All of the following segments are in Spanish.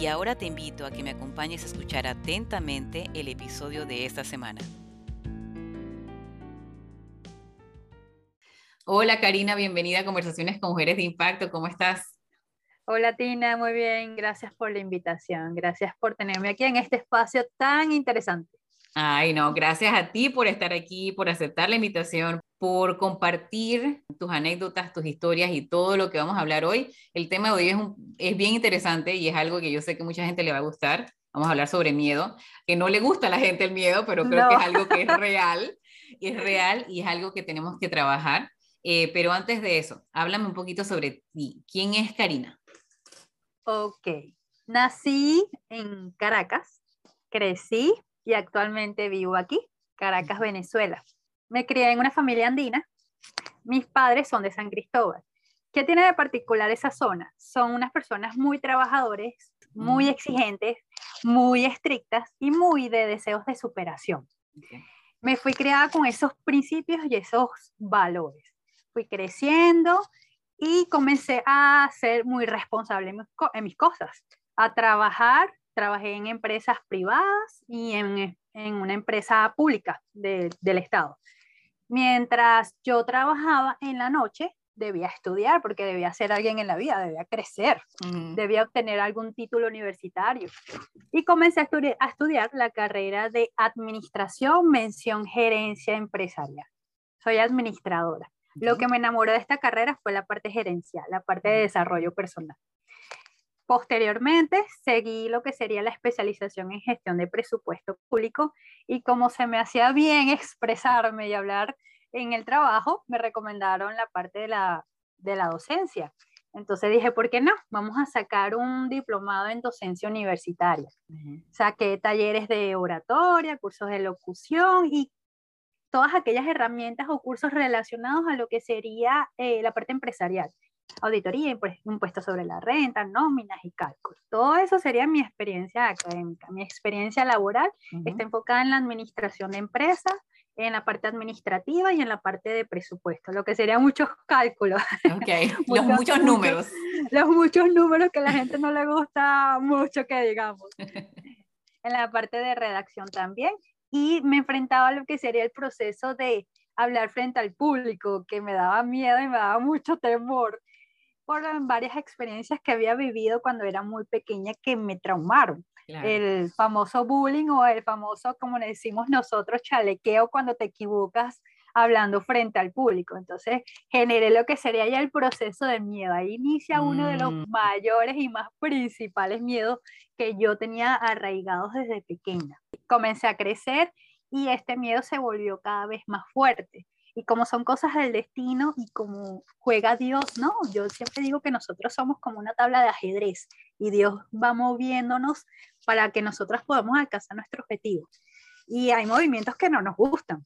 Y ahora te invito a que me acompañes a escuchar atentamente el episodio de esta semana. Hola Karina, bienvenida a Conversaciones con Mujeres de Impacto. ¿Cómo estás? Hola Tina, muy bien. Gracias por la invitación. Gracias por tenerme aquí en este espacio tan interesante. Ay, no, gracias a ti por estar aquí, por aceptar la invitación, por compartir tus anécdotas, tus historias y todo lo que vamos a hablar hoy. El tema de hoy es, es bien interesante y es algo que yo sé que mucha gente le va a gustar. Vamos a hablar sobre miedo, que no le gusta a la gente el miedo, pero creo que es algo que es real, es real y es algo que tenemos que trabajar. Eh, pero antes de eso, háblame un poquito sobre ti. ¿Quién es Karina? Ok, nací en Caracas, crecí y actualmente vivo aquí, Caracas, Venezuela. Me crié en una familia andina. Mis padres son de San Cristóbal. ¿Qué tiene de particular esa zona? Son unas personas muy trabajadores, muy exigentes, muy estrictas y muy de deseos de superación. Me fui criada con esos principios y esos valores. Fui creciendo y comencé a ser muy responsable en mis, cosas, a trabajar trabajé en empresas privadas y en, en una empresa pública del Estado. Mientras yo trabajaba en la noche, debía estudiar porque debía ser alguien en la vida, debía crecer, debía obtener algún título universitario. Y comencé a, a, estudiar la carrera de administración, mención gerencia empresarial. Soy administradora. Lo que me enamoró de esta carrera fue la parte gerencial, la parte de desarrollo personal. Posteriormente, seguí lo que sería la especialización en gestión de presupuesto público y como se me hacía bien expresarme y hablar en el trabajo, me recomendaron la parte de la, de la docencia. Entonces dije, ¿por qué no? Vamos a sacar un diplomado en docencia universitaria. Saqué talleres de oratoria, cursos de locución y todas aquellas herramientas o cursos relacionados a lo que sería eh, la parte empresarial auditoría, impuesto sobre la renta, nóminas y cálculos. Todo eso sería mi experiencia académica. Mi experiencia laboral está enfocada en la administración de empresas, en la parte administrativa y en la parte de presupuesto, lo que serían muchos cálculos. Ok, los muchos, números. los muchos números que a la gente no le gusta mucho que digamos. en la parte de redacción también. Y me enfrentaba a lo que sería el proceso de hablar frente al público, que me daba miedo y me daba mucho temor por varias experiencias que había vivido cuando era muy pequeña que me traumaron. El famoso bullying o el famoso, como le decimos nosotros, chalequeo cuando te equivocas hablando frente al público. Entonces generé lo que sería ya el proceso de miedo. Ahí inicia uno de los mm. mayores y más principales miedos que yo tenía arraigados desde pequeña. Comencé a crecer y este miedo se volvió cada vez más fuerte y como son cosas del destino y como juega Dios, ¿no? Yo siempre digo que nosotros somos como una tabla de ajedrez y Dios va moviéndonos para que nosotros podamos alcanzar nuestro objetivo. Y hay movimientos que no nos gustan.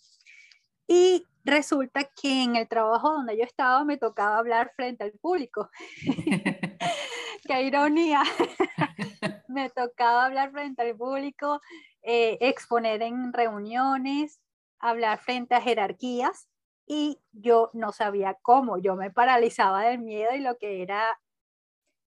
Y resulta que en el trabajo donde yo estaba me tocaba hablar frente al público. Qué ironía. me tocaba hablar frente al público, eh, exponer en reuniones, hablar frente a jerarquías y yo no sabía cómo, yo me paralizaba del miedo y lo que era,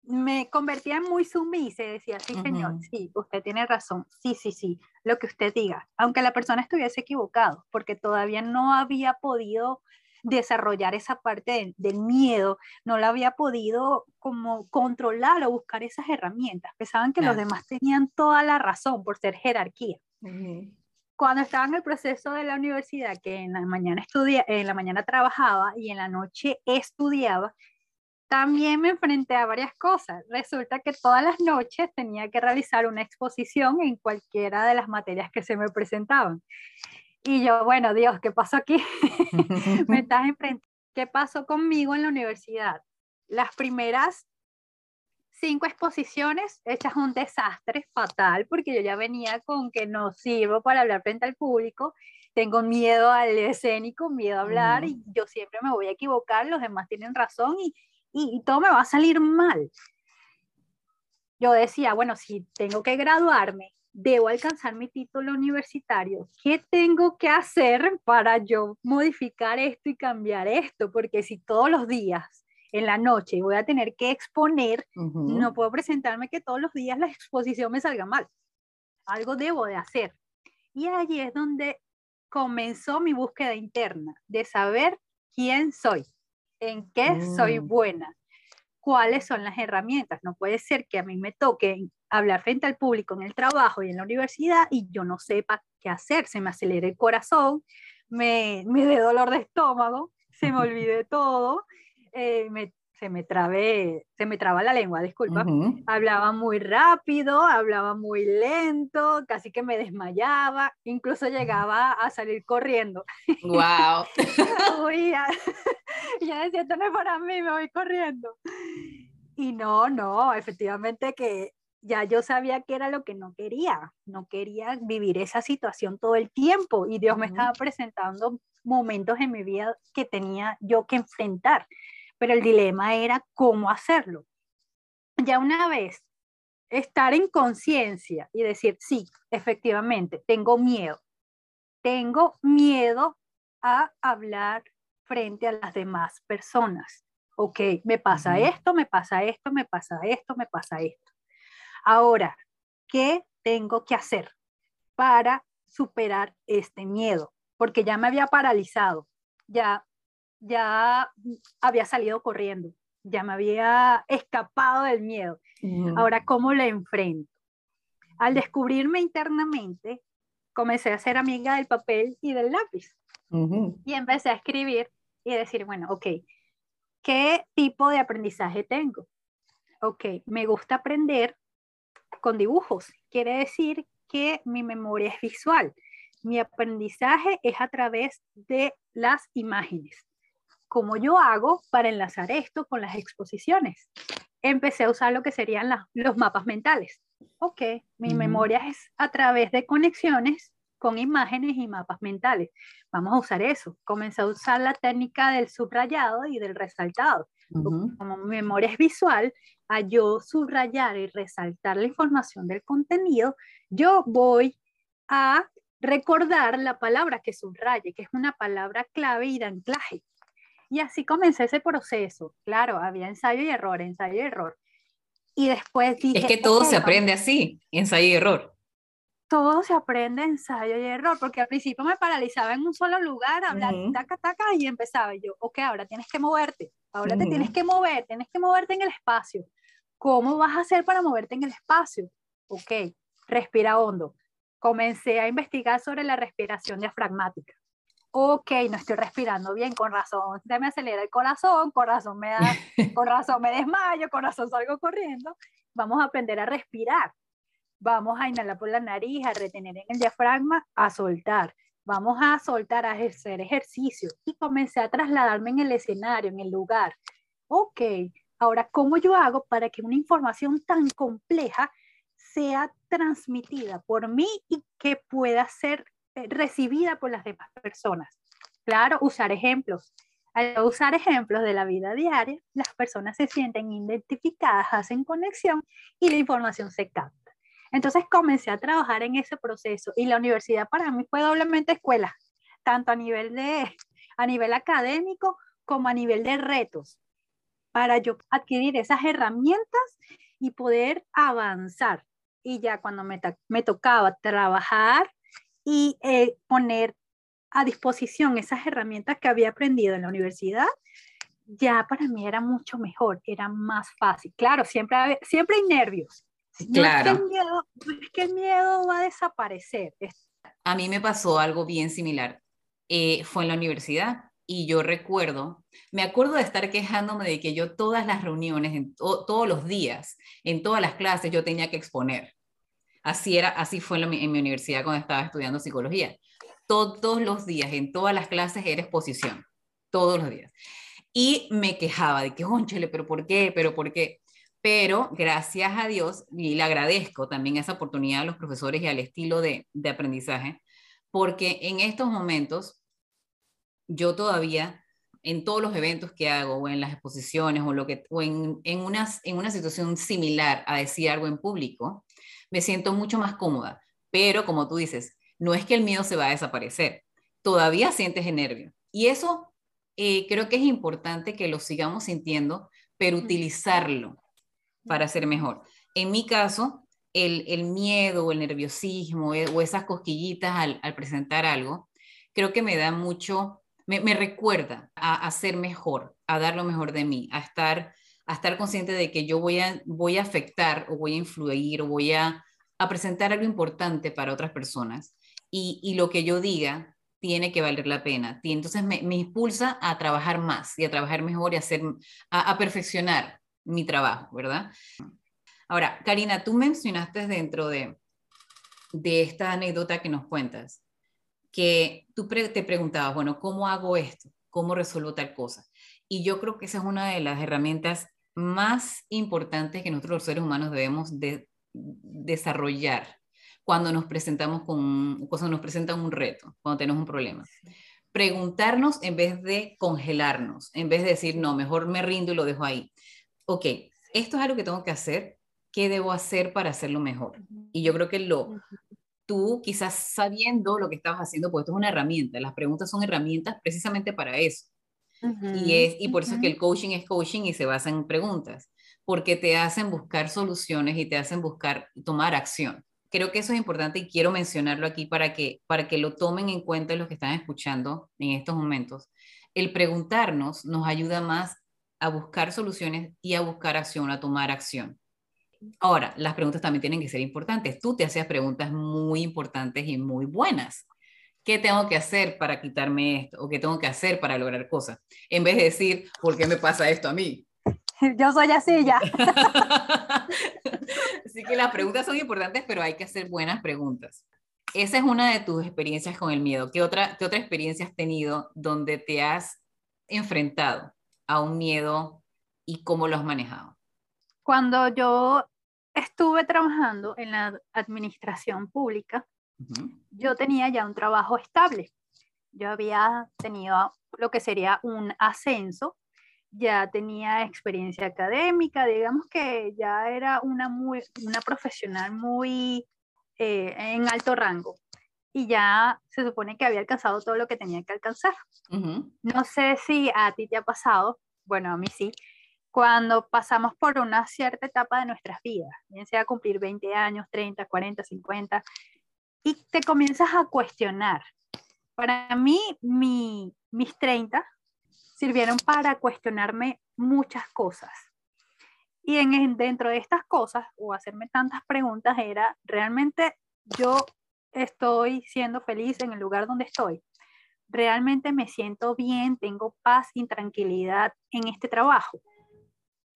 me convertía en muy sumisa y decía, sí, señor, sí, usted tiene razón, sí, sí, sí, lo que usted diga, aunque la persona estuviese equivocado, porque todavía no había podido desarrollar esa parte del, miedo, no la había podido como controlar o buscar esas herramientas, pensaban que los demás tenían toda la razón por ser jerarquía cuando estaba en el proceso de la universidad, que en la mañana estudia, en la mañana trabajaba y en la noche estudiaba, también me enfrenté a varias cosas. Resulta que todas las noches tenía que realizar una exposición en cualquiera de las materias que se me presentaban. Y yo, bueno, Dios, ¿qué pasó aquí? me estás enfrentando. ¿Qué pasó conmigo en la universidad? Las primeras cinco exposiciones hechas un desastre fatal, porque yo ya venía con que no sirvo para hablar frente al público, tengo miedo al escénico, miedo a hablar y yo siempre me voy a equivocar, los demás tienen razón y, y, todo me va a salir mal. Yo decía, bueno, si tengo que graduarme, debo alcanzar mi título universitario, ¿qué tengo que hacer para yo modificar esto y cambiar esto? Porque si todos los días en la noche voy a tener que exponer, no puedo presentarme que todos los días la exposición me salga mal. Algo debo de hacer. Y allí es donde comenzó mi búsqueda interna de saber quién soy, en qué soy mm. buena, cuáles son las herramientas. No puede ser que a mí me toque hablar frente al público en el trabajo y en la universidad y yo no sepa qué hacer, se me acelere el corazón, me, me dé dolor de estómago, se me olvide todo, eh, me se me trabe, se me traba la lengua, disculpa. Hablaba muy rápido, hablaba muy lento, casi que me desmayaba, incluso llegaba a salir corriendo. Wow. ya, ya decía, esto no es para mí, me voy corriendo. Y no, no, efectivamente que ya yo sabía que era lo que no quería, no quería vivir esa situación todo el tiempo y Dios me estaba presentando momentos en mi vida que tenía yo que enfrentar pero el dilema era cómo hacerlo. Ya una vez estar en conciencia y decir, sí, efectivamente, tengo miedo. Tengo miedo a hablar frente a las demás personas. Ok, me pasa esto, me pasa esto, me pasa esto, me pasa esto. Ahora, ¿qué tengo que hacer para superar este miedo? Porque ya me había paralizado, ya ya había salido corriendo, ya me había escapado del miedo. Ahora, ¿cómo le enfrento? Al descubrirme internamente, comencé a ser amiga del papel y del lápiz. Y empecé a escribir y decir, bueno, ok, ¿qué tipo de aprendizaje tengo? Ok, me gusta aprender con dibujos. Quiere decir que mi memoria es visual. Mi aprendizaje es a través de las imágenes cómo yo hago para enlazar esto con las exposiciones. Empecé a usar lo que serían los mapas mentales. Ok, mi memoria es a través de conexiones con imágenes y mapas mentales. Vamos a usar eso. Comencé a usar la técnica del subrayado y del resaltado. Como mi memoria es visual, a yo subrayar y resaltar la información del contenido, yo voy a recordar la palabra que subraye, que es una palabra clave y de anclaje. Y así comencé ese proceso. Claro, había ensayo y error, ensayo y error. Y después dije... Es que todo se aprende así, ensayo y error. Todo se aprende ensayo y error, porque al principio me paralizaba en un solo lugar, hablar taca, taca, y empezaba yo, ok, ahora tienes que moverte, ahora te tienes que mover, tienes que moverte en el espacio. ¿Cómo vas a hacer para moverte en el espacio? Ok, respira hondo. Comencé a investigar sobre la respiración diafragmática ok, no estoy respirando bien, con razón se me acelera el corazón, con razón me da, con razón me desmayo, con razón salgo corriendo. Vamos a aprender a respirar. Vamos a inhalar por la nariz, a retener en el diafragma, a soltar. Vamos a soltar, a hacer ejercicio. Y comencé a trasladarme en el escenario, en el lugar. Ok, ahora, ¿cómo yo hago para que una información tan compleja sea transmitida por mí y que pueda ser recibida por las demás personas. Claro, usar ejemplos. Al usar ejemplos de la vida diaria, las personas se sienten identificadas, hacen conexión y la información se capta. Entonces comencé a trabajar en ese proceso y la universidad para mí fue doblemente escuela, tanto a nivel, de, a nivel académico como a nivel de retos, para yo adquirir esas herramientas y poder avanzar. Y ya cuando me, me tocaba trabajar y eh, poner a disposición esas herramientas que había aprendido en la universidad, ya para mí era mucho mejor, era más fácil. Claro, siempre, siempre hay nervios. claro. es, que el miedo, es que el miedo va a desaparecer. A mí me pasó algo bien similar. Eh, fue en la universidad y yo recuerdo, me acuerdo de estar quejándome de que yo todas las reuniones, en todos los días, en todas las clases, yo tenía que exponer. Así, era, así fue en, mi universidad cuando estaba estudiando psicología. Todos los días, en todas las clases, era exposición. Todos los días. Y me quejaba de que, ónchale, pero ¿por qué? ¿Pero por qué? pero gracias a Dios, y le agradezco también esa oportunidad a los profesores y al estilo de, de aprendizaje, porque en estos momentos yo todavía en todos los eventos que hago o en las exposiciones o, lo que, o en, en, en una situación similar a decir algo en público, me siento mucho más cómoda. Pero como tú dices, no es que el miedo se va a desaparecer, todavía sientes el nervio. Y eso eh, creo que es importante que lo sigamos sintiendo, pero utilizarlo para ser mejor. En mi caso, el, el miedo, el nerviosismo eh, o esas cosquillitas al, al, presentar algo, creo que me da mucho, me, me recuerda a, a, ser mejor, a dar lo mejor de mí, a estar, a estar consciente de que yo voy a, voy a afectar o voy a influir o voy a, a presentar algo importante para otras personas. Y, y, lo que yo diga tiene que valer la pena. Y entonces me, me, impulsa a trabajar más y a trabajar mejor y a, hacer, a, a perfeccionar mi trabajo, ¿verdad? Ahora, Karina, tú mencionaste dentro de, de esta anécdota que nos cuentas, que tú pre te preguntabas, bueno, ¿cómo hago esto? ¿Cómo resuelvo tal cosa? Y yo creo que esa es una de las herramientas más importantes que nosotros los seres humanos debemos de desarrollar cuando nos presentamos con, cuando nos presentan un reto, cuando tenemos un problema. Preguntarnos en vez de congelarnos, en vez de decir, no, mejor me rindo y lo dejo ahí. Ok, esto es algo que tengo que hacer, ¿qué debo hacer para hacerlo mejor? Y yo creo que lo, tú quizás sabiendo lo que estabas haciendo, pues esto es una herramienta, las preguntas son herramientas precisamente para eso. Uh -huh, y, es, y por eso es que el coaching es coaching y se basa en preguntas, porque te hacen buscar soluciones y te hacen buscar tomar acción. Creo que eso es importante y quiero mencionarlo aquí para que, para que lo tomen en cuenta los que están escuchando en estos momentos. El preguntarnos nos ayuda más a buscar soluciones y a buscar acción, a tomar acción. Ahora, las preguntas también tienen que ser importantes. Tú te hacías preguntas muy importantes y muy buenas. ¿Qué tengo que hacer para quitarme esto? ¿O qué tengo que hacer para lograr cosas? En vez de decir, ¿por qué me pasa esto a mí? Yo soy así ya. así que las preguntas son importantes, pero hay que hacer buenas preguntas. Esa es una de tus experiencias con el miedo. ¿Qué otra, qué otra experiencia has tenido donde te has enfrentado a un miedo y cómo lo has manejado? Cuando yo estuve trabajando en la administración pública, uh -huh. yo tenía ya un trabajo estable. Yo había tenido lo que sería un ascenso, ya tenía experiencia académica, digamos que ya era una, muy, una profesional muy eh, en alto rango y ya se supone que había alcanzado todo lo que tenía que alcanzar. Uh -huh. No sé si a ti te ha pasado, bueno, a mí sí, cuando pasamos por una cierta etapa de nuestras vidas, bien sea cumplir 20 años, 30, 40, 50, y te comienzas a cuestionar. Para mí, mi, mis 30 sirvieron para cuestionarme muchas cosas. Y en, dentro de estas cosas, o hacerme tantas preguntas, era, ¿realmente yo estoy siendo feliz en el lugar donde estoy? ¿Realmente me siento bien, tengo paz y tranquilidad en este trabajo?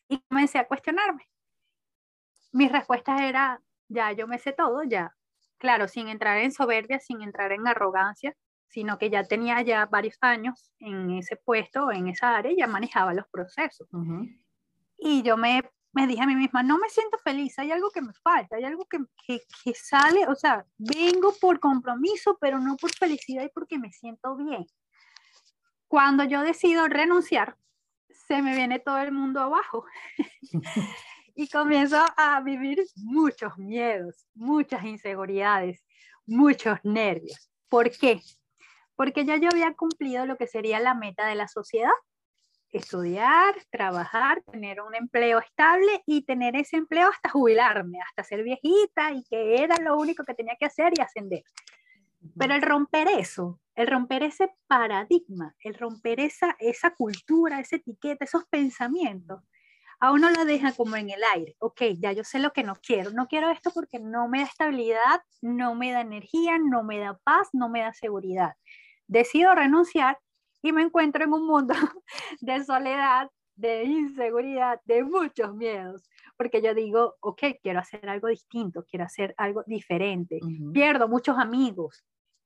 y comencé a cuestionarme. Mis respuestas era, ya yo me sé todo, ya. Claro, sin entrar en soberbia, sin entrar en arrogancia, sino que ya tenía ya varios años en ese puesto, en esa área, y ya manejaba los procesos. Uh -huh. Y yo me, me dije a mí misma, no me siento feliz, hay algo que me falta, hay algo que, que, que sale, o sea, vengo por compromiso, pero no por felicidad y porque me siento bien. Cuando yo decido renunciar, se me viene todo el mundo abajo. y comienzo a vivir muchos miedos, muchas inseguridades, muchos nervios. ¿Por qué? Porque ya yo había cumplido lo que sería la meta de la sociedad. Estudiar, trabajar, tener un empleo estable y tener ese empleo hasta jubilarme, hasta ser viejita y que era lo único que tenía que hacer y ascender. Pero el romper eso, el romper ese paradigma, el romper esa, esa cultura, esa etiqueta, esos pensamientos, a uno lo deja como en el aire. Ok, ya yo sé lo que no quiero. No quiero esto porque no me da estabilidad, no me da energía, no me da paz, no me da seguridad. Decido renunciar y me encuentro en un mundo de soledad, de inseguridad, de muchos miedos. Porque yo digo, ok, quiero hacer algo distinto, quiero hacer algo diferente. Uh -huh. Pierdo muchos amigos,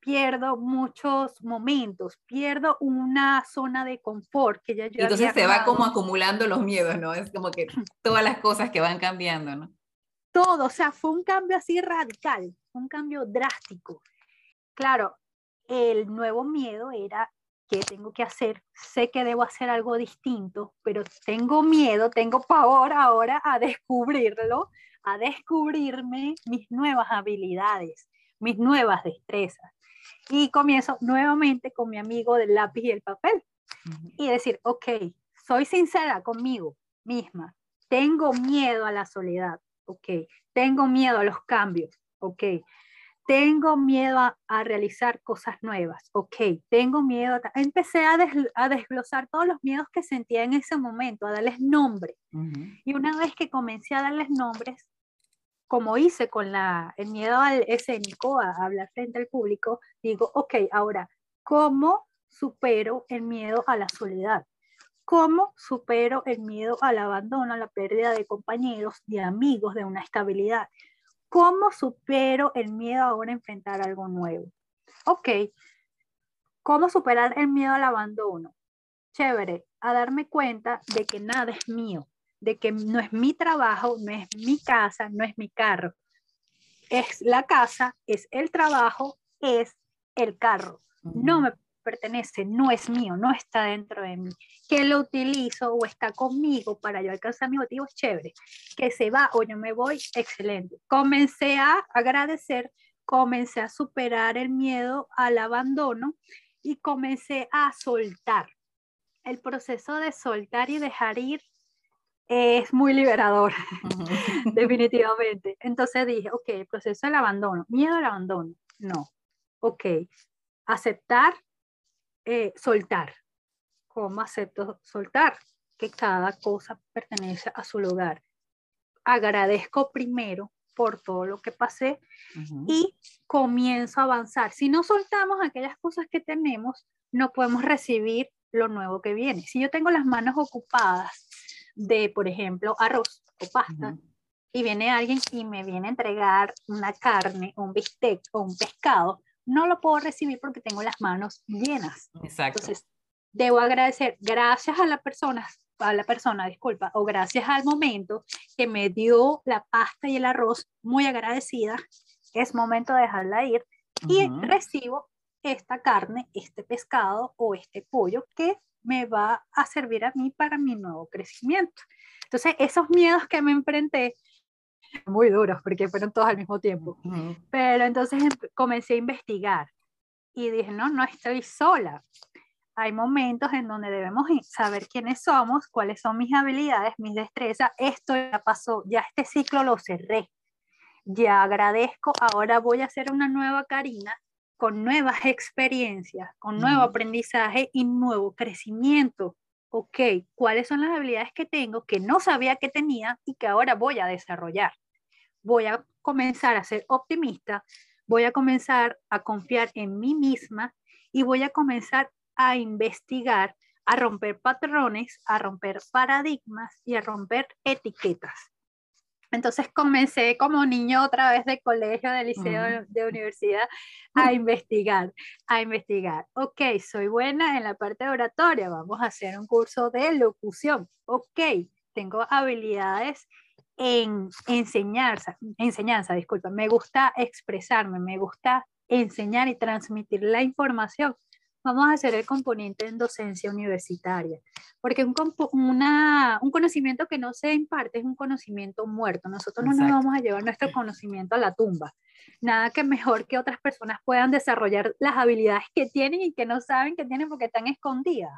pierdo muchos momentos, pierdo una zona de confort que ya yo y entonces se va como acumulando los miedos, ¿no? Es como que todas las cosas que van cambiando, ¿no? Todo, o sea, fue un cambio así radical, un cambio drástico. Claro, el nuevo miedo era qué tengo que hacer, sé que debo hacer algo distinto, pero tengo miedo, tengo pavor ahora a descubrirlo, a descubrirme mis nuevas habilidades, mis nuevas destrezas. Y comienzo nuevamente con mi amigo del lápiz y el papel. Y decir, ok, soy sincera conmigo misma, tengo miedo a la soledad, ok, tengo miedo a los cambios, ok, tengo miedo a, realizar cosas nuevas, ok, tengo miedo, empecé a, a, desglosar todos los miedos que sentía en ese momento, a darles nombre. Y una vez que comencé a darles nombres, como hice con la, el miedo al escénico, a, hablar frente al público, digo, ok, ahora, ¿cómo supero el miedo a la soledad? ¿Cómo supero el miedo al abandono, a la pérdida de compañeros, de amigos, de una estabilidad? ¿Cómo supero el miedo ahora a enfrentar algo nuevo? Ok, ¿cómo superar el miedo al abandono? Chévere, a darme cuenta de que nada es mío, de que no es mi trabajo, no es mi casa, no es mi carro. Es la casa, es el trabajo, es el carro. No me pertenece, no es mío, no está dentro de mí. Que lo utilizo o está conmigo para yo alcanzar mi objetivo es chévere. Que se va o yo me voy, excelente. Comencé a agradecer, comencé a superar el miedo al abandono y comencé a soltar. El proceso de soltar y dejar ir es muy liberador, definitivamente. Entonces dije, ok, proceso del abandono, miedo al abandono, no. Ok, aceptar eh, soltar. ¿Cómo acepto soltar? Que cada cosa pertenece a su lugar. Agradezco primero por todo lo que pasé y comienzo a avanzar. Si no soltamos aquellas cosas que tenemos, no podemos recibir lo nuevo que viene. Si yo tengo las manos ocupadas de, por ejemplo, arroz o pasta, y viene alguien y me viene a entregar una carne, un bistec o un pescado, no lo puedo recibir porque tengo las manos llenas. Exacto. Entonces, debo agradecer, gracias a la persona, a la persona, disculpa, o gracias al momento que me dio la pasta y el arroz, muy agradecida, es momento de dejarla ir y recibo esta carne, este pescado o este pollo que me va a servir a mí para mi nuevo crecimiento. Entonces, esos miedos que me enfrenté muy duros porque fueron todos al mismo tiempo. Pero entonces em, comencé a investigar y dije, no, no estoy sola. Hay momentos en donde debemos saber quiénes somos, cuáles son mis habilidades, mis destrezas. Esto ya pasó, ya este ciclo lo cerré. Ya agradezco, ahora voy a hacer una nueva Karina con nuevas experiencias, con nuevo aprendizaje y nuevo crecimiento ok, ¿cuáles son las habilidades que tengo que no sabía que tenía y que ahora voy a desarrollar? Voy a comenzar a ser optimista, voy a comenzar a confiar en mí misma y voy a comenzar a investigar, a romper patrones, a romper paradigmas y a romper etiquetas. Entonces comencé como niño otra vez de colegio, de liceo, de universidad, a investigar, a investigar. Ok, soy buena en la parte de oratoria, vamos a hacer un curso de locución. Ok, tengo habilidades en enseñanza, enseñanza, disculpa, me gusta expresarme, me gusta enseñar y transmitir la información vamos a hacer el componente en docencia universitaria, porque un, una, un conocimiento que no se imparte es un conocimiento muerto. Nosotros no nos vamos a llevar nuestro conocimiento a la tumba. Nada que mejor que otras personas puedan desarrollar las habilidades que tienen y que no saben que tienen porque están escondidas.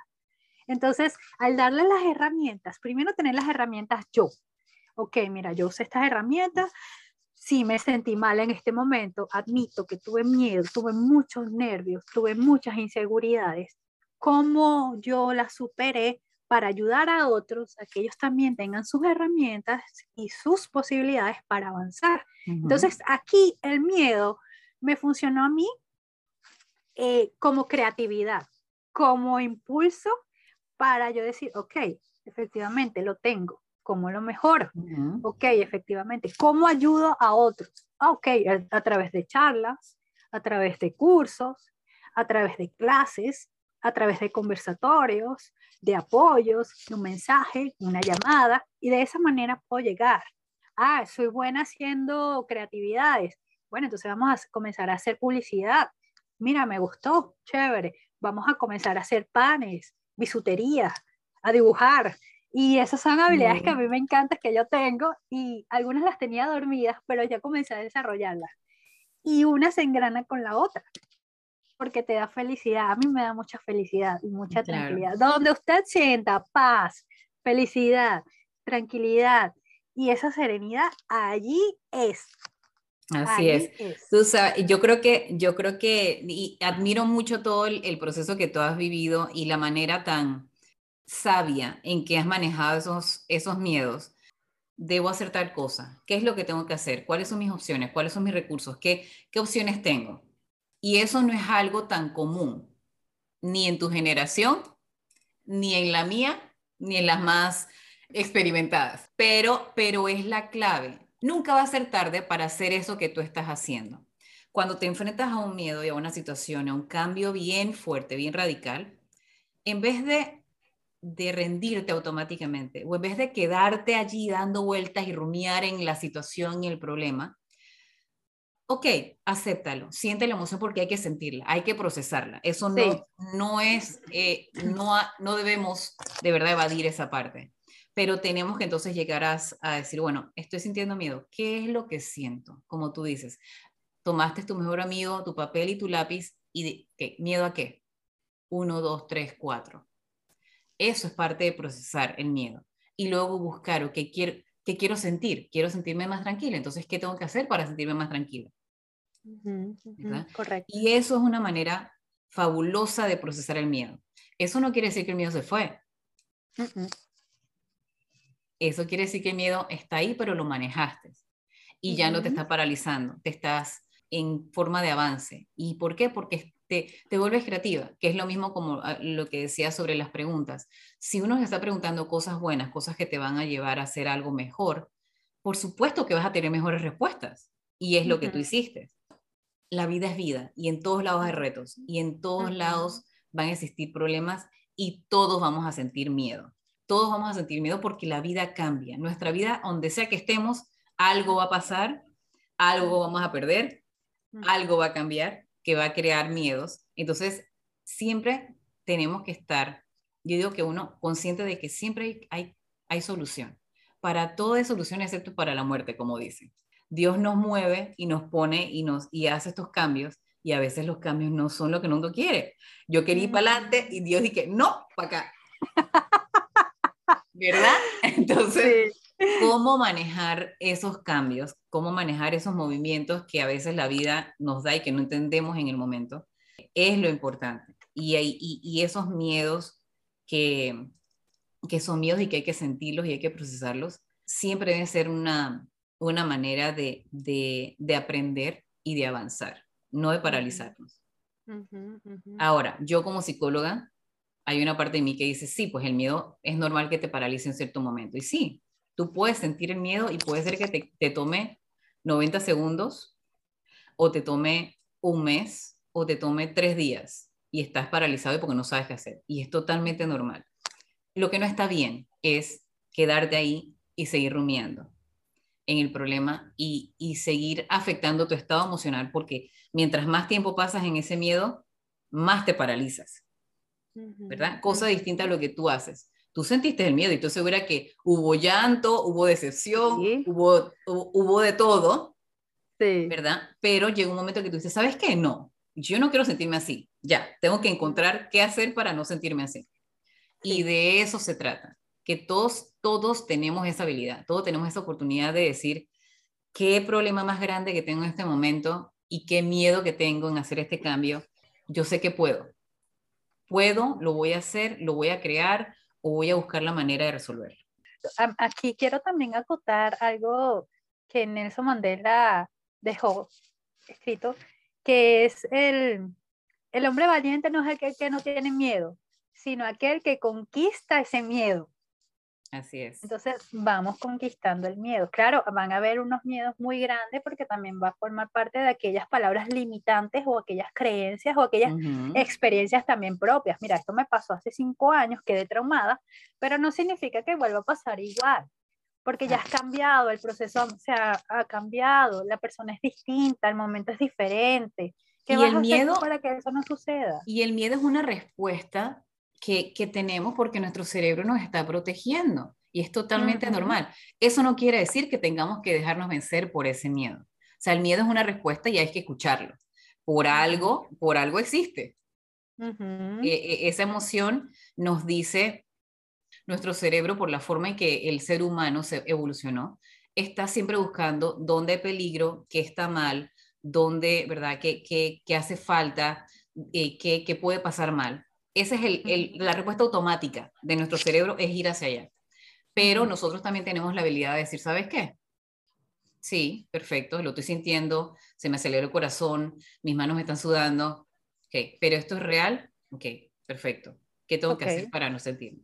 Entonces, al darle las herramientas, primero tener las herramientas yo. Ok, mira, yo sé estas herramientas, sí me sentí mal en este momento, admito que tuve miedo, tuve muchos nervios, tuve muchas inseguridades. ¿Cómo yo las superé para ayudar a otros a que ellos también tengan sus herramientas y sus posibilidades para avanzar? Entonces, aquí el miedo me funcionó a mí eh, como creatividad, como impulso para yo decir, ok, efectivamente lo tengo, ¿Cómo lo mejoro? Ok, efectivamente. ¿Cómo ayudo a otros? Ah, ok, a, través de charlas, a través de cursos, a través de clases, a través de conversatorios, de apoyos, de un mensaje, una llamada, y de esa manera puedo llegar. Ah, soy buena haciendo creatividades. Bueno, entonces vamos a comenzar a hacer publicidad. Mira, me gustó, chévere. Vamos a comenzar a hacer panes, bisutería, a dibujar. Y esas son habilidades que a mí me encantan, que yo tengo, y algunas las tenía dormidas, pero ya comencé a desarrollarlas. Y una se engrana con la otra porque te da felicidad. A mí me da mucha felicidad y mucha tranquilidad. Donde usted sienta paz, felicidad, tranquilidad y esa serenidad, allí es. Así es. Tú sabes, yo creo que, yo creo que, y admiro mucho todo el, el, proceso que tú has vivido y la manera tan sabia en que has manejado esos, esos miedos. Debo hacer tal cosa. ¿Qué es lo que tengo que hacer? ¿Cuáles son mis opciones? ¿Cuáles son mis recursos? ¿Qué, qué opciones tengo? Y eso no es algo tan común, ni en tu generación, ni en la mía, ni en las más experimentadas. Pero, pero es la clave. Nunca va a ser tarde para hacer eso que tú estás haciendo. Cuando te enfrentas a un miedo y a una situación, a un cambio bien fuerte, bien radical, en vez de, de rendirte automáticamente o en vez de quedarte allí dando vueltas y rumiar en la situación y el problema, ok, acéptalo, siente la emoción porque hay que sentirla, hay que procesarla. Eso no, no es, eh, no, no debemos de verdad evadir esa parte, pero tenemos que entonces llegar a, decir, bueno, estoy sintiendo miedo, ¿qué es lo que siento? Como tú dices, tomaste tu mejor amigo, tu papel y tu lápiz y ¿qué? ¿miedo a qué? Uno, dos, tres, cuatro. Eso es parte de procesar el miedo. Y luego buscar, ok, quiero, ¿qué quiero sentir? Quiero sentirme más tranquila. Entonces, ¿qué tengo que hacer para sentirme más tranquila? correcto. Y eso es una manera fabulosa de procesar el miedo. Eso no quiere decir que el miedo se fue. Eso quiere decir que el miedo está ahí, pero lo manejaste. Y ya no te está paralizando, te estás en forma de avance. ¿Y por qué? Porque te, te vuelves creativa, que es lo mismo como ah, lo que decía sobre las preguntas. Si uno se está preguntando cosas buenas, cosas que te van a llevar a hacer algo mejor, por supuesto que vas a tener mejores respuestas. Y es lo que tú hiciste la vida es vida y en todos lados hay retos y en todos lados van a existir problemas y todos vamos a sentir miedo. Todos vamos a sentir miedo porque la vida cambia. Nuestra vida, donde sea que estemos, algo va a pasar, algo vamos a perder, algo va a cambiar que va a crear miedos. Entonces, siempre tenemos que estar, yo digo que uno consciente de que siempre hay, hay, hay solución. Para todo hay solución excepto para la muerte, como dicen. Dios nos mueve y nos pone y, nos, y hace estos cambios y a veces los cambios no son lo que uno quiere. Yo quería ir para adelante y Dios dije, no, para acá. ¿Verdad? Entonces, ¿cómo manejar esos cambios? ¿Cómo manejar esos movimientos que a veces la vida nos da y que no entendemos en el momento? Es lo importante. Y, y, y esos miedos que, que son miedos y que hay que sentirlos y hay que procesarlos, siempre deben ser una, una manera de, de, aprender y de avanzar, no de paralizarnos. Ahora, yo como psicóloga, hay una parte de mí que dice, sí, pues el miedo es normal que te paralice en cierto momento. Y sí, tú puedes sentir el miedo y puede ser que te, te tome 90 segundos o te tome un mes o te tome tres días y estás paralizado porque no sabes qué hacer. Y es totalmente normal. Lo que no está bien es quedarte ahí y seguir rumiando en el problema y, seguir afectando tu estado emocional, porque mientras más tiempo pasas en ese miedo, más te paralizas, ¿verdad? Cosa distinta a lo que tú haces. Tú sentiste el miedo y tú segura que hubo llanto, hubo decepción, hubo, hubo, de todo, ¿verdad? Pero llegó un momento que tú dices, ¿sabes qué? No, yo no quiero sentirme así. Ya, tengo que encontrar qué hacer para no sentirme así. Y de eso se trata que todos, todos tenemos esa habilidad, todos tenemos esa oportunidad de decir qué problema más grande que tengo en este momento y qué miedo que tengo en hacer este cambio. Yo sé que puedo. Puedo, lo voy a hacer, lo voy a crear o voy a buscar la manera de resolverlo. Aquí quiero también acotar algo que Nelson Mandela dejó escrito, que es el, el hombre valiente no es aquel que no tiene miedo, sino aquel que conquista ese miedo. Así es. Entonces vamos conquistando el miedo. Claro, van a haber unos miedos muy grandes porque también va a formar parte de aquellas palabras limitantes o aquellas creencias o aquellas experiencias también propias. Mira, esto me pasó hace cinco años, quedé traumada, pero no significa que vuelva a pasar igual, porque ya has cambiado, el proceso se ha, ha cambiado, la persona es distinta, el momento es diferente. ¿Qué y el miedo para que eso no suceda? Y el miedo es una respuesta que, tenemos porque nuestro cerebro nos está protegiendo y es totalmente normal. Eso no quiere decir que tengamos que dejarnos vencer por ese miedo. O sea, el miedo es una respuesta y hay que escucharlo. Por algo, por algo existe. E, e, esa emoción nos dice nuestro cerebro por la forma en que el ser humano se evolucionó, está siempre buscando dónde hay peligro, qué está mal, dónde, ¿verdad?, qué, qué, hace falta, eh, qué, qué puede pasar mal. Esa es el, la respuesta automática de nuestro cerebro, es ir hacia allá. Pero nosotros también tenemos la habilidad de decir, ¿sabes qué? Sí, perfecto, lo estoy sintiendo, se me acelera el corazón, mis manos me están sudando, ok, pero esto es real, ok, perfecto. ¿Qué tengo que hacer para no sentirme?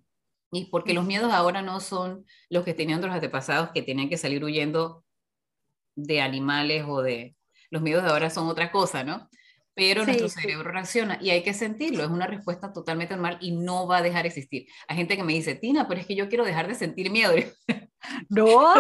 Y porque los miedos ahora no son los que tenían los antepasados que tenían que salir huyendo de animales o de... Los miedos de ahora son otra cosa, ¿no? Pero nuestro cerebro reacciona y hay que sentirlo, es una respuesta totalmente normal y no va a dejar de existir. Hay gente que me dice, Tina, pero es que yo quiero dejar de sentir miedo. No,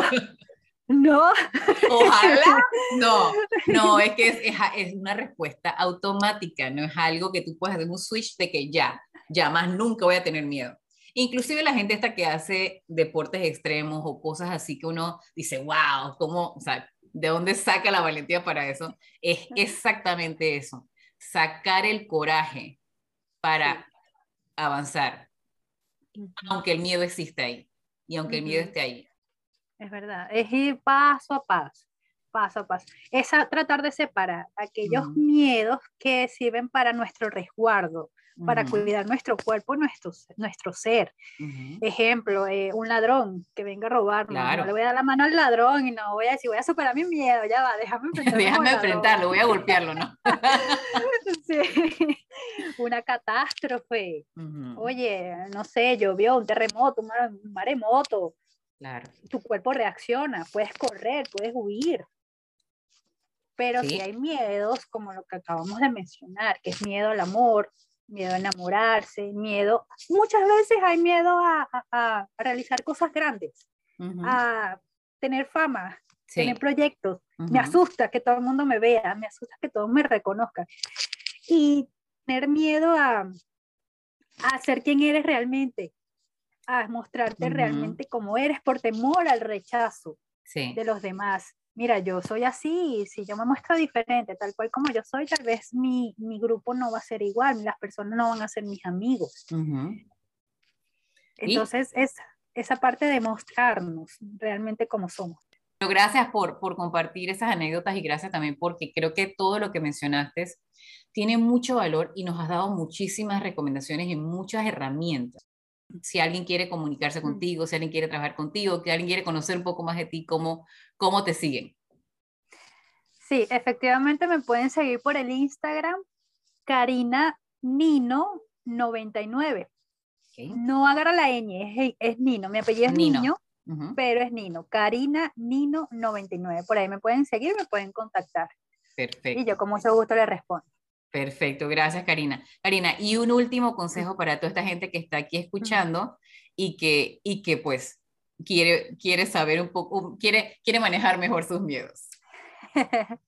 no. Ojalá, no, no, es que es, es, una respuesta automática, no es algo que tú puedas hacer un switch de que ya, ya más nunca voy a tener miedo. Inclusive la gente esta que hace deportes extremos o cosas así que uno dice, wow, ¿cómo, o sea, ¿De dónde saca la valentía para eso? Es exactamente eso, sacar el coraje para avanzar, aunque el miedo existe ahí y aunque el miedo esté ahí. Es verdad, es ir paso a paso, paso a paso. Es tratar de separar aquellos miedos que sirven para nuestro resguardo, para cuidar nuestro cuerpo, nuestro, nuestro ser. Ejemplo, eh, un ladrón que venga a robarme, no le voy a dar la mano al ladrón y no voy a decir, voy a superar mi miedo, ya va, déjame enfrentarlo. déjame enfrentarlo, voy a golpearlo, ¿no? sí. Una catástrofe. Oye, no sé, llovió, un terremoto, un, maremoto. Claro. Tu cuerpo reacciona, puedes correr, puedes huir. Pero si hay miedos, como lo que acabamos de mencionar, que es miedo al amor, miedo a enamorarse, miedo, muchas veces hay miedo a, a, realizar cosas grandes, a tener fama, tener proyectos. Me asusta que todo el mundo me vea, me asusta que todos me reconozcan. Y tener miedo a, a ser quien eres realmente, a mostrarte realmente como eres por temor al rechazo de los demás mira, yo soy así, si yo me muestro diferente, tal cual como yo soy, tal vez mi, mi grupo no va a ser igual, las personas no van a ser mis amigos. Entonces, es esa parte de mostrarnos realmente como somos. Gracias por, por compartir esas anécdotas y gracias también porque creo que todo lo que mencionaste tiene mucho valor y nos has dado muchísimas recomendaciones y muchas herramientas si alguien quiere comunicarse contigo, si alguien quiere trabajar contigo, que alguien quiere conocer un poco más de ti, cómo, cómo te siguen. Sí, efectivamente me pueden seguir por el Instagram, Karina Nino 99. No agarra la ñ, es, Nino, mi apellido es Niño, pero es Nino, Karina Nino 99. Por ahí me pueden seguir, me pueden contactar. Perfecto. Y yo con mucho gusto le respondo. Perfecto, gracias Karina. Karina, y un último consejo para toda esta gente que está aquí escuchando y que, y que pues quiere, quiere saber un poco, quiere, quiere manejar mejor sus miedos.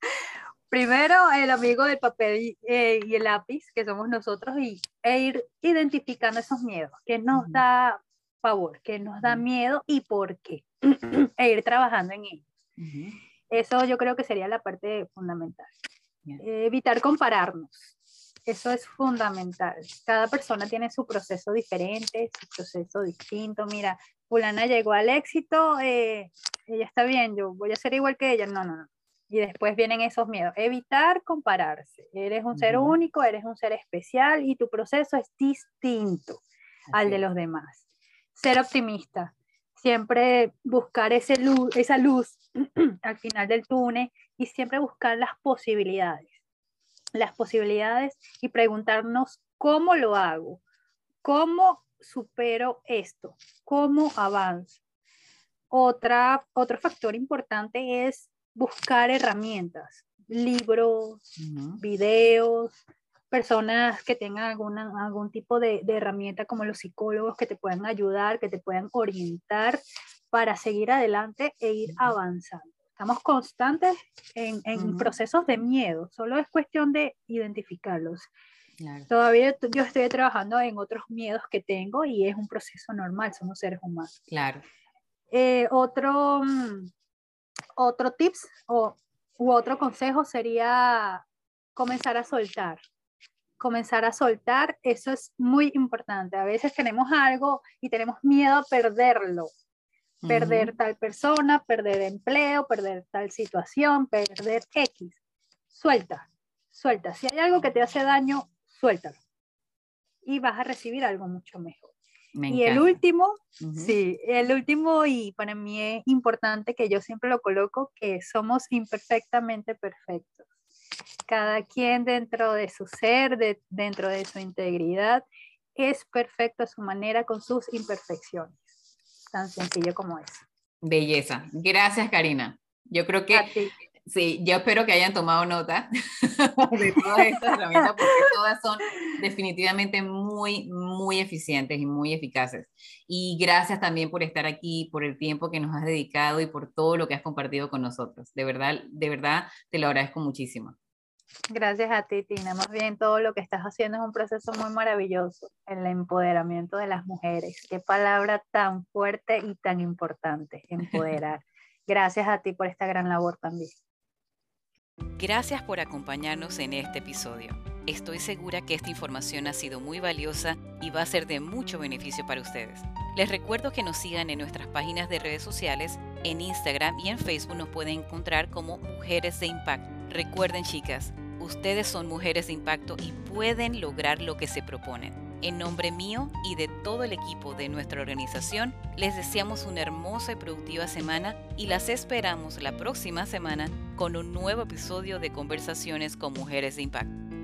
Primero, el amigo del papel eh, y el lápiz, que somos nosotros, y, e ir identificando esos miedos, que nos da favor, que nos da miedo y por qué, e ir trabajando en ellos. Eso yo creo que sería la parte fundamental. Eh, evitar compararnos. Eso es fundamental. Cada persona tiene su proceso diferente, su proceso distinto. Mira, fulana llegó al éxito, eh, ella está bien, yo voy a ser igual que ella. No, no, no. Y después vienen esos miedos. Evitar compararse. Eres un ser único, eres un ser especial y tu proceso es distinto al de los demás. Ser optimista. Siempre buscar ese luz, esa luz al final del túnel y siempre buscar las posibilidades, las posibilidades y preguntarnos cómo lo hago, cómo supero esto? ¿Cómo avanzo? Otra, otro factor importante es buscar herramientas, libros, videos, personas que tengan alguna, algún tipo de, de, herramienta como los psicólogos que te puedan ayudar, que te puedan orientar para seguir adelante e ir avanzando. Estamos constantes en, en procesos de miedo, solo es cuestión de identificarlos. Todavía yo estoy trabajando en otros miedos que tengo y es un proceso normal, somos seres humanos. Claro. Eh, otro, mm, otro tips o, u otro consejo sería comenzar a soltar. Comenzar a soltar, eso es muy importante. A veces tenemos algo y tenemos miedo a perderlo. Perder tal persona, perder empleo, perder tal situación, perder X. Suelta, suelta. Si hay algo que te hace daño, suéltalo. Y vas a recibir algo mucho mejor y el último, sí, el último y para mí es importante que yo siempre lo coloco, que somos imperfectamente perfectos. Cada quien dentro de su ser, de, dentro de su integridad, es perfecto a su manera con sus imperfecciones. Tan sencillo como es. Belleza. Gracias, Karina. Yo creo que Sí, yo espero que hayan tomado nota de todas estas herramientas porque todas son definitivamente muy, muy eficientes y muy eficaces. Y gracias también por estar aquí, por el tiempo que nos has dedicado y por todo lo que has compartido con nosotros. De verdad, de verdad, te lo agradezco muchísimo. Gracias a ti, Tina. Más bien todo lo que estás haciendo es un proceso muy maravilloso, el empoderamiento de las mujeres. Qué palabra tan fuerte y tan importante, empoderar. Gracias a ti por esta gran labor también. Gracias por acompañarnos en este episodio. Estoy segura que esta información ha sido muy valiosa y va a ser de mucho beneficio para ustedes. Les recuerdo que nos sigan en nuestras páginas de redes sociales, en Instagram y en Facebook nos pueden encontrar como Mujeres de Impacto. Recuerden chicas, ustedes son mujeres de impacto y pueden lograr lo que se proponen. En nombre mío y de todo el equipo de nuestra organización, les deseamos una hermosa y productiva semana y las esperamos la próxima semana con un nuevo episodio de Conversaciones con Mujeres de Impacto.